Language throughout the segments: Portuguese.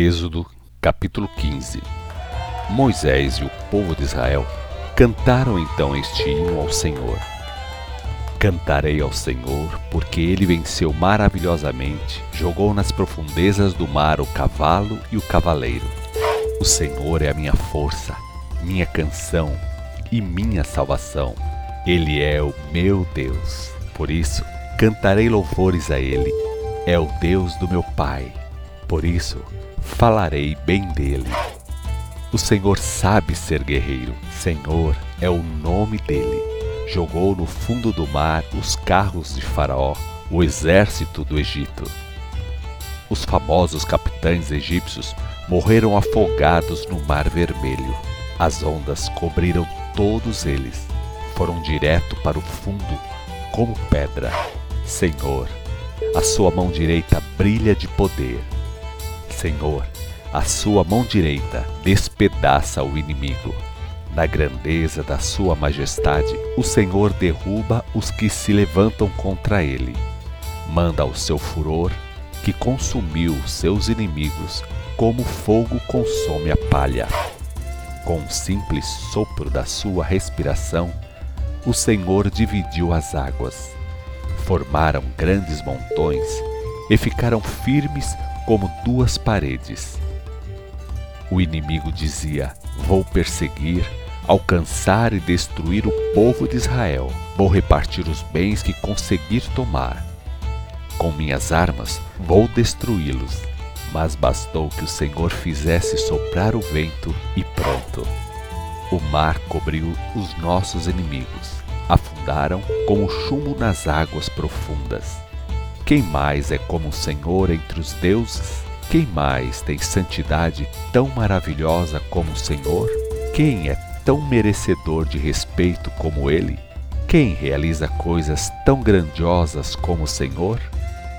Êxodo capítulo 15 Moisés e o povo de Israel cantaram então este hino ao Senhor. Cantarei ao Senhor, porque ele venceu maravilhosamente, jogou nas profundezas do mar o cavalo e o cavaleiro. O Senhor é a minha força, minha canção e minha salvação. Ele é o meu Deus. Por isso, cantarei louvores a ele. É o Deus do meu Pai. Por isso, falarei bem dele. O Senhor sabe ser guerreiro, Senhor é o nome dele. Jogou no fundo do mar os carros de Faraó, o exército do Egito. Os famosos capitães egípcios morreram afogados no Mar Vermelho. As ondas cobriram todos eles. Foram direto para o fundo, como pedra. Senhor, a sua mão direita brilha de poder. Senhor, a sua mão direita despedaça o inimigo. Na grandeza da sua majestade, o Senhor derruba os que se levantam contra ele. Manda o seu furor, que consumiu seus inimigos, como fogo consome a palha. Com um simples sopro da sua respiração, o Senhor dividiu as águas. Formaram grandes montões e ficaram firmes como duas paredes. O inimigo dizia: Vou perseguir, alcançar e destruir o povo de Israel. Vou repartir os bens que conseguir tomar. Com minhas armas vou destruí-los. Mas bastou que o Senhor fizesse soprar o vento e pronto. O mar cobriu os nossos inimigos. Afundaram como chumbo nas águas profundas. Quem mais é como o Senhor entre os deuses? Quem mais tem santidade tão maravilhosa como o Senhor? Quem é tão merecedor de respeito como Ele? Quem realiza coisas tão grandiosas como o Senhor?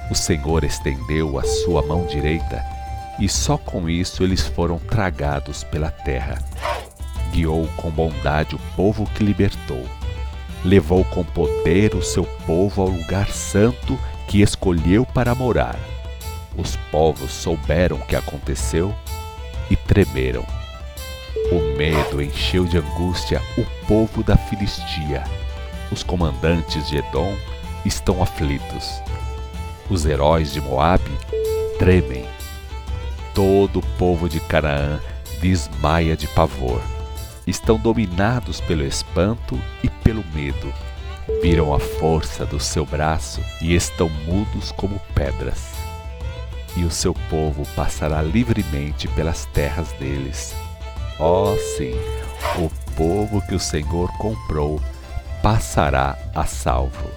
O Senhor estendeu a sua mão direita e só com isso eles foram tragados pela terra. Guiou com bondade o povo que libertou. Levou com poder o seu povo ao lugar santo que escolheu para morar. Os povos souberam o que aconteceu e tremeram. O medo encheu de angústia o povo da Filistia. Os comandantes de Edom estão aflitos. Os heróis de Moabe tremem. Todo o povo de Canaã desmaia de pavor. Estão dominados pelo espanto e pelo medo viram a força do seu braço e estão mudos como pedras. E o seu povo passará livremente pelas terras deles. Oh, sim, o povo que o Senhor comprou passará a salvo.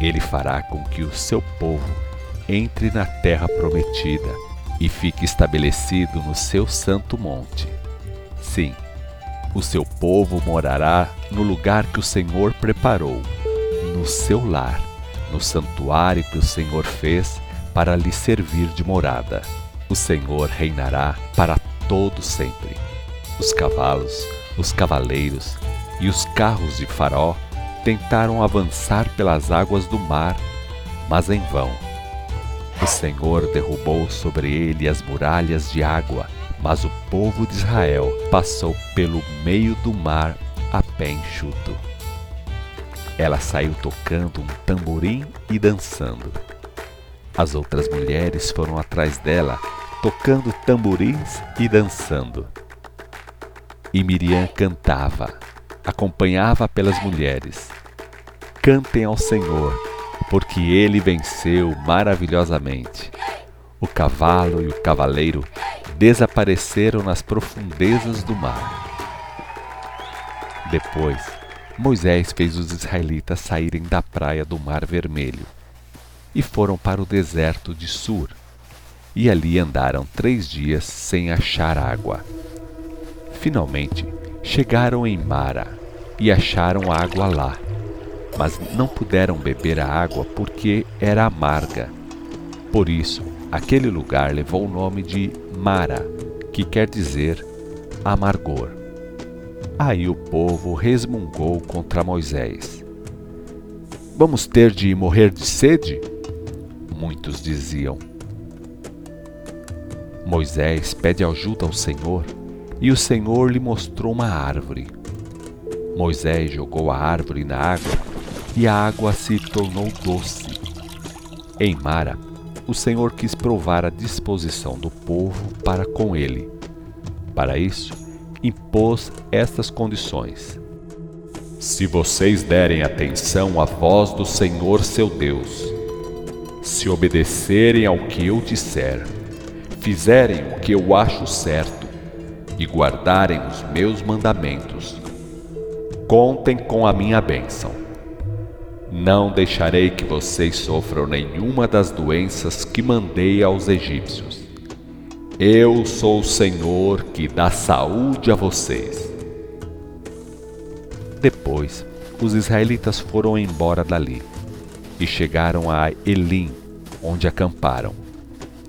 Ele fará com que o seu povo entre na terra prometida e fique estabelecido no seu santo monte. Sim, o seu povo morará no lugar que o Senhor preparou no seu lar, no santuário que o Senhor fez para lhe servir de morada. O Senhor reinará para todo sempre. Os cavalos, os cavaleiros e os carros de Faraó tentaram avançar pelas águas do mar, mas em vão. O Senhor derrubou sobre ele as muralhas de água, mas o povo de Israel passou pelo meio do mar a pé enxuto. Ela saiu tocando um tamborim e dançando. As outras mulheres foram atrás dela, tocando tamborins e dançando. E Miriam cantava, acompanhava pelas mulheres. Cantem ao Senhor, porque ele venceu maravilhosamente. O cavalo e o cavaleiro desapareceram nas profundezas do mar. Depois, Moisés fez os israelitas saírem da praia do Mar Vermelho e foram para o deserto de Sur. E ali andaram três dias sem achar água. Finalmente chegaram em Mara e acharam água lá, mas não puderam beber a água porque era amarga. Por isso, aquele lugar levou o nome de Mara, que quer dizer amargor. Aí o povo resmungou contra Moisés. Vamos ter de morrer de sede? Muitos diziam. Moisés pede ajuda ao Senhor e o Senhor lhe mostrou uma árvore. Moisés jogou a árvore na água e a água se tornou doce. Em Mara, o Senhor quis provar a disposição do povo para com ele. Para isso, impôs estas condições: Se vocês derem atenção à voz do Senhor seu Deus, se obedecerem ao que eu disser, fizerem o que eu acho certo e guardarem os meus mandamentos, contem com a minha bênção. Não deixarei que vocês sofram nenhuma das doenças que mandei aos egípcios. Eu sou o Senhor que dá saúde a vocês. Depois, os israelitas foram embora dali e chegaram a Elim, onde acamparam.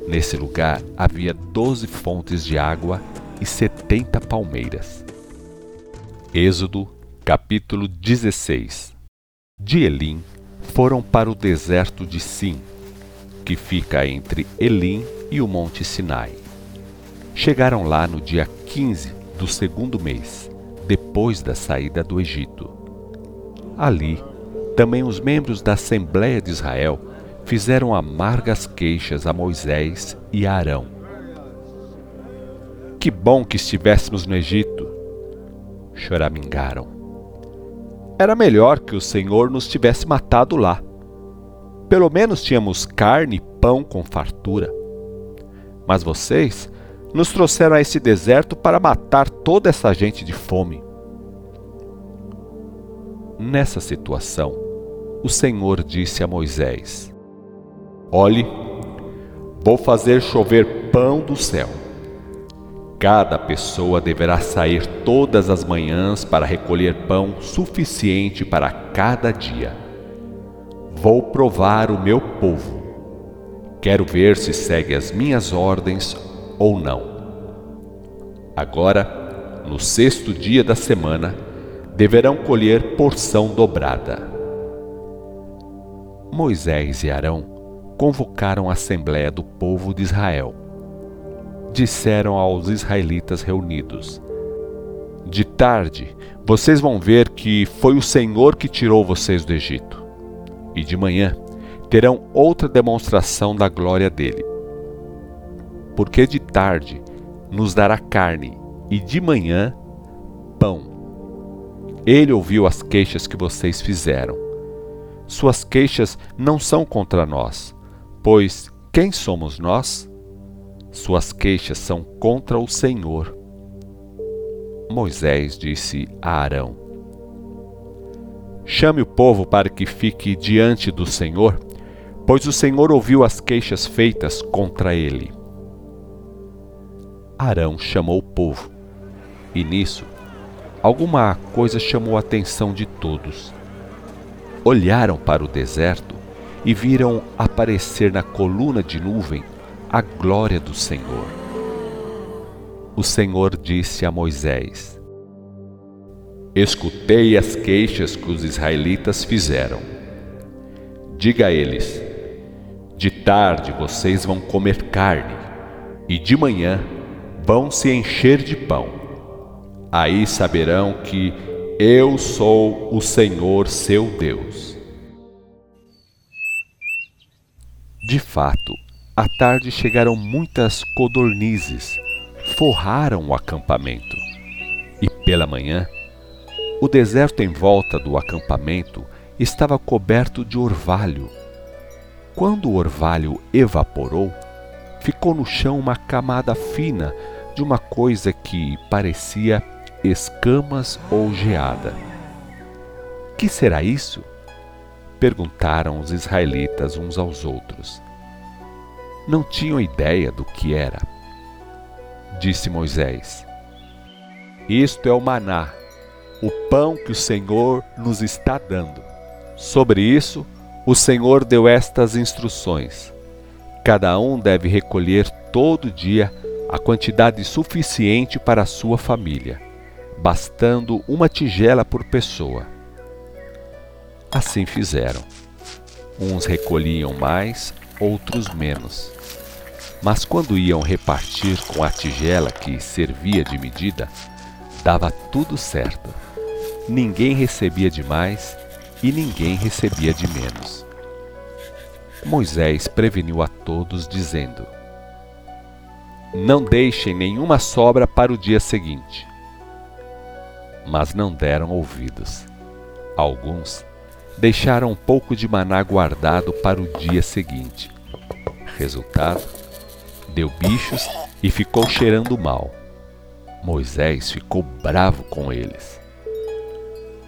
Nesse lugar havia doze fontes de água e setenta palmeiras. Êxodo capítulo 16 De Elim foram para o deserto de Sim, que fica entre Elim e o Monte Sinai. Chegaram lá no dia 15 do segundo mês, depois da saída do Egito. Ali, também os membros da Assembleia de Israel fizeram amargas queixas a Moisés e a Arão. Que bom que estivéssemos no Egito! Choramingaram. Era melhor que o Senhor nos tivesse matado lá. Pelo menos tínhamos carne e pão com fartura. Mas vocês nos trouxeram a esse deserto para matar toda essa gente de fome. Nessa situação, o Senhor disse a Moisés: Olhe, vou fazer chover pão do céu. Cada pessoa deverá sair todas as manhãs para recolher pão suficiente para cada dia. Vou provar o meu povo. Quero ver se segue as minhas ordens ou não. Agora, no sexto dia da semana, deverão colher porção dobrada. Moisés e Arão convocaram a assembléia do povo de Israel disseram aos israelitas reunidos: De tarde vocês vão ver que foi o Senhor que tirou vocês do Egito, e de manhã terão outra demonstração da glória dele. Porque de tarde nos dará carne, e de manhã pão. Ele ouviu as queixas que vocês fizeram. Suas queixas não são contra nós, pois quem somos nós? Suas queixas são contra o Senhor. Moisés disse a Arão: Chame o povo para que fique diante do Senhor, pois o Senhor ouviu as queixas feitas contra ele. Arão chamou o povo, e nisso, alguma coisa chamou a atenção de todos. Olharam para o deserto e viram aparecer na coluna de nuvem a glória do Senhor. O Senhor disse a Moisés: Escutei as queixas que os israelitas fizeram. Diga a eles: De tarde vocês vão comer carne, e de manhã vão se encher de pão. Aí saberão que eu sou o Senhor seu Deus. De fato, à tarde chegaram muitas codornizes, forraram o acampamento. E pela manhã, o deserto em volta do acampamento estava coberto de orvalho. Quando o orvalho evaporou, ficou no chão uma camada fina de uma coisa que parecia escamas ou geada. Que será isso? Perguntaram os israelitas uns aos outros não tinham ideia do que era. Disse Moisés: Isto é o maná, o pão que o Senhor nos está dando. Sobre isso, o Senhor deu estas instruções: Cada um deve recolher todo dia a quantidade suficiente para sua família, bastando uma tigela por pessoa. Assim fizeram. Uns recolhiam mais, outros menos. Mas quando iam repartir com a tigela que servia de medida, dava tudo certo. Ninguém recebia de mais e ninguém recebia de menos. Moisés preveniu a todos, dizendo: Não deixem nenhuma sobra para o dia seguinte. Mas não deram ouvidos. Alguns deixaram um pouco de maná guardado para o dia seguinte. Resultado: deu bichos e ficou cheirando mal. Moisés ficou bravo com eles.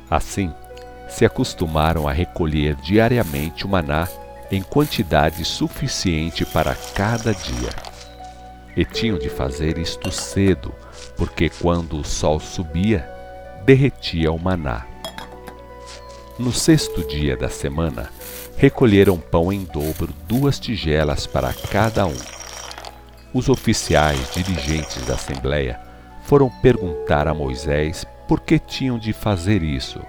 Assim, se acostumaram a recolher diariamente o maná em quantidade suficiente para cada dia. E tinham de fazer isto cedo, porque quando o sol subia, derretia o maná. No sexto dia da semana, recolheram pão em dobro, duas tigelas para cada um. Os oficiais dirigentes da Assembleia foram perguntar a Moisés por que tinham de fazer isso.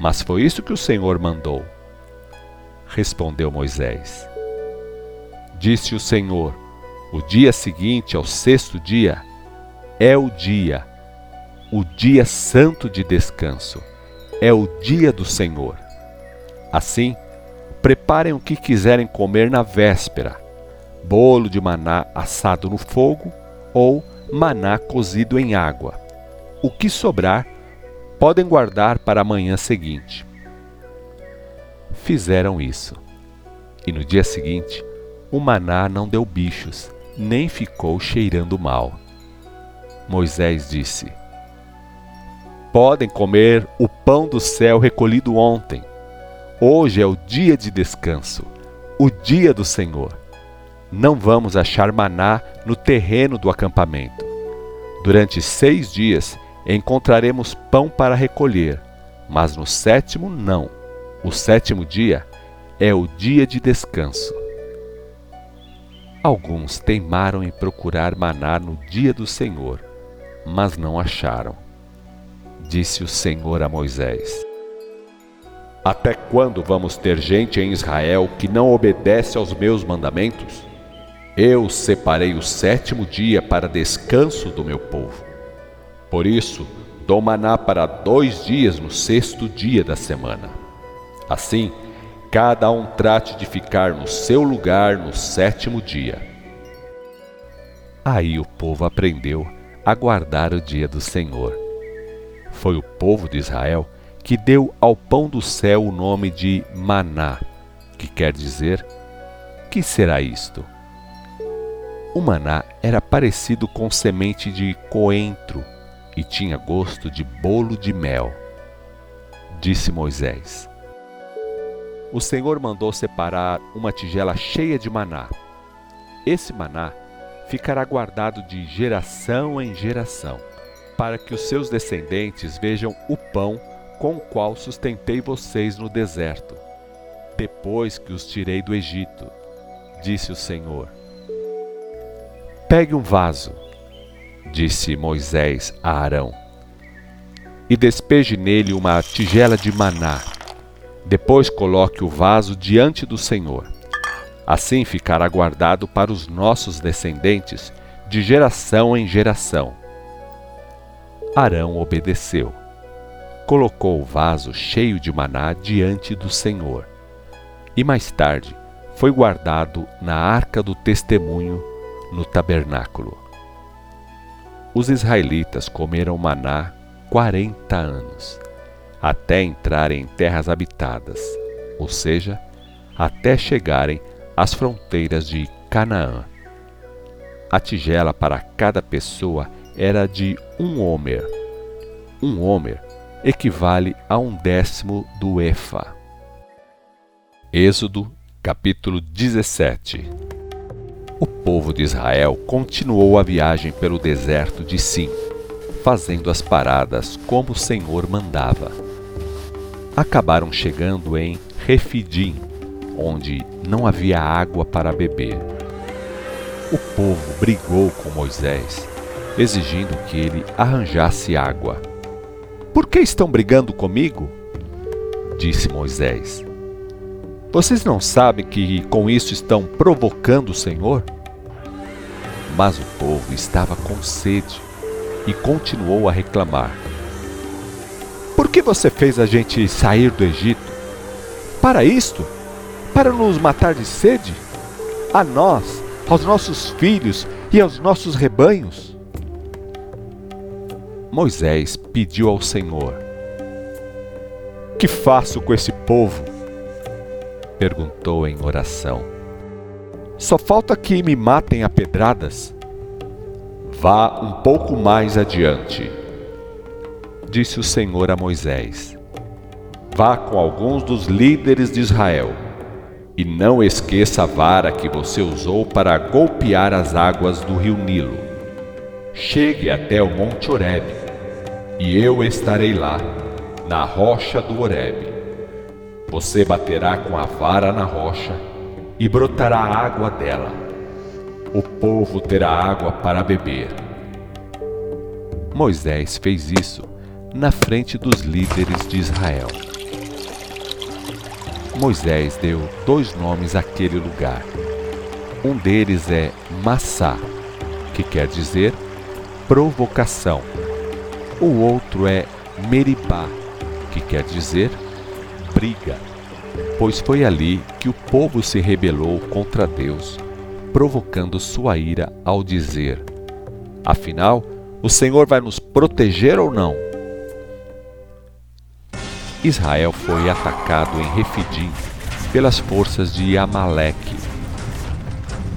Mas foi isso que o Senhor mandou. Respondeu Moisés. Disse o Senhor: O dia seguinte ao sexto dia é o dia, o dia santo de descanso, é o dia do Senhor. Assim, preparem o que quiserem comer na véspera: bolo de maná assado no fogo ou maná cozido em água. O que sobrar, podem guardar para a manhã seguinte. Fizeram isso. E no dia seguinte, o maná não deu bichos, nem ficou cheirando mal. Moisés disse: Podem comer o pão do céu recolhido ontem. Hoje é o dia de descanso, o dia do Senhor não vamos achar maná no terreno do acampamento. Durante seis dias encontraremos pão para recolher, mas no sétimo não. O sétimo dia é o dia de descanso. Alguns teimaram em procurar maná no dia do Senhor, mas não acharam. Disse o Senhor a Moisés: Até quando vamos ter gente em Israel que não obedece aos meus mandamentos? Eu separei o sétimo dia para descanso do meu povo. Por isso, dou maná para dois dias no sexto dia da semana. Assim, cada um trate de ficar no seu lugar no sétimo dia. Aí o povo aprendeu a guardar o dia do Senhor. Foi o povo de Israel que deu ao pão do céu o nome de maná, que quer dizer: que será isto? O maná era parecido com semente de coentro e tinha gosto de bolo de mel. Disse Moisés: O Senhor mandou separar uma tigela cheia de maná. Esse maná ficará guardado de geração em geração, para que os seus descendentes vejam o pão com o qual sustentei vocês no deserto, depois que os tirei do Egito, disse o Senhor. Pegue um vaso, disse Moisés a Arão, e despeje nele uma tigela de maná. Depois coloque o vaso diante do Senhor. Assim ficará guardado para os nossos descendentes de geração em geração. Arão obedeceu. Colocou o vaso cheio de maná diante do Senhor. E mais tarde foi guardado na arca do testemunho no tabernáculo. Os israelitas comeram maná quarenta anos, até entrarem em terras habitadas, ou seja, até chegarem às fronteiras de Canaã. A tigela para cada pessoa era de um homer. Um homer equivale a um décimo do efa. Êxodo, capítulo 17 o povo de Israel continuou a viagem pelo deserto de Sim, fazendo as paradas como o Senhor mandava. Acabaram chegando em Refidim, onde não havia água para beber. O povo brigou com Moisés, exigindo que ele arranjasse água. Por que estão brigando comigo? Disse Moisés. Vocês não sabem que com isso estão provocando o Senhor? Mas o povo estava com sede e continuou a reclamar. Por que você fez a gente sair do Egito? Para isto? Para nos matar de sede? A nós, aos nossos filhos e aos nossos rebanhos? Moisés pediu ao Senhor: Que faço com esse povo? perguntou em oração. Só falta que me matem a pedradas. Vá um pouco mais adiante, disse o Senhor a Moisés. Vá com alguns dos líderes de Israel, e não esqueça a vara que você usou para golpear as águas do rio Nilo. Chegue até o Monte Horebe, e eu estarei lá, na rocha do Horebe. Você baterá com a vara na rocha e brotará água dela. O povo terá água para beber. Moisés fez isso na frente dos líderes de Israel. Moisés deu dois nomes àquele lugar. Um deles é Massá, que quer dizer provocação. O outro é Meribá, que quer dizer briga, pois foi ali que o povo se rebelou contra Deus, provocando sua ira ao dizer: Afinal, o Senhor vai nos proteger ou não? Israel foi atacado em Refidim pelas forças de Amaleque.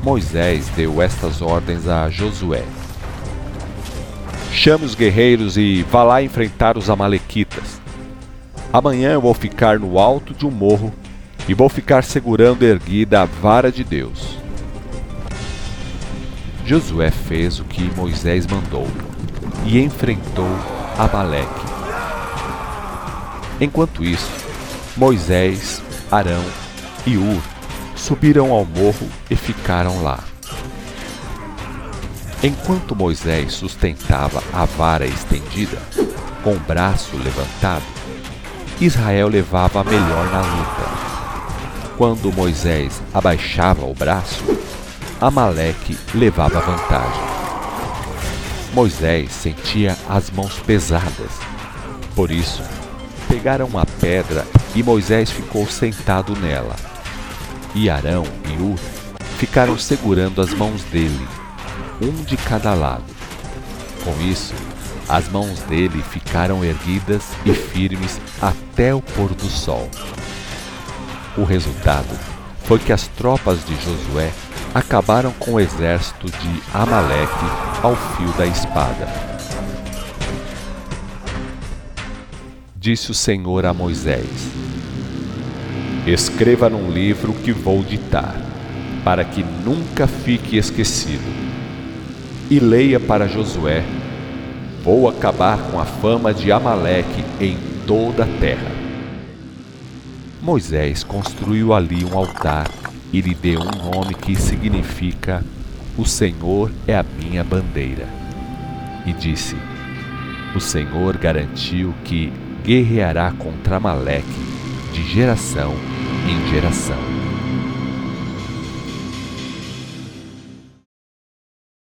Moisés deu estas ordens a Josué: Chame os guerreiros e vá lá enfrentar os Amalequitas. Amanhã eu vou ficar no alto de um morro e vou ficar segurando erguida a vara de Deus. Josué fez o que Moisés mandou e enfrentou Amaleque. Enquanto isso, Moisés, Arão e Ur subiram ao morro e ficaram lá. Enquanto Moisés sustentava a vara estendida, com o braço levantado, Israel levava a melhor na luta. Quando Moisés abaixava o braço, Amaleque levava vantagem. Moisés sentia as mãos pesadas. Por isso, pegaram uma pedra e Moisés ficou sentado nela. E Arão e Ur ficaram segurando as mãos dele, um de cada lado. Com isso, as mãos dele ficaram erguidas e firmes até o pôr do sol. O resultado foi que as tropas de Josué acabaram com o exército de Amaleque ao fio da espada. Disse o Senhor a Moisés: Escreva num livro que vou ditar, para que nunca fique esquecido. E leia para Josué Vou acabar com a fama de Amaleque em toda a terra. Moisés construiu ali um altar e lhe deu um nome que significa O Senhor é a minha bandeira. E disse: O Senhor garantiu que guerreará contra Amaleque de geração em geração.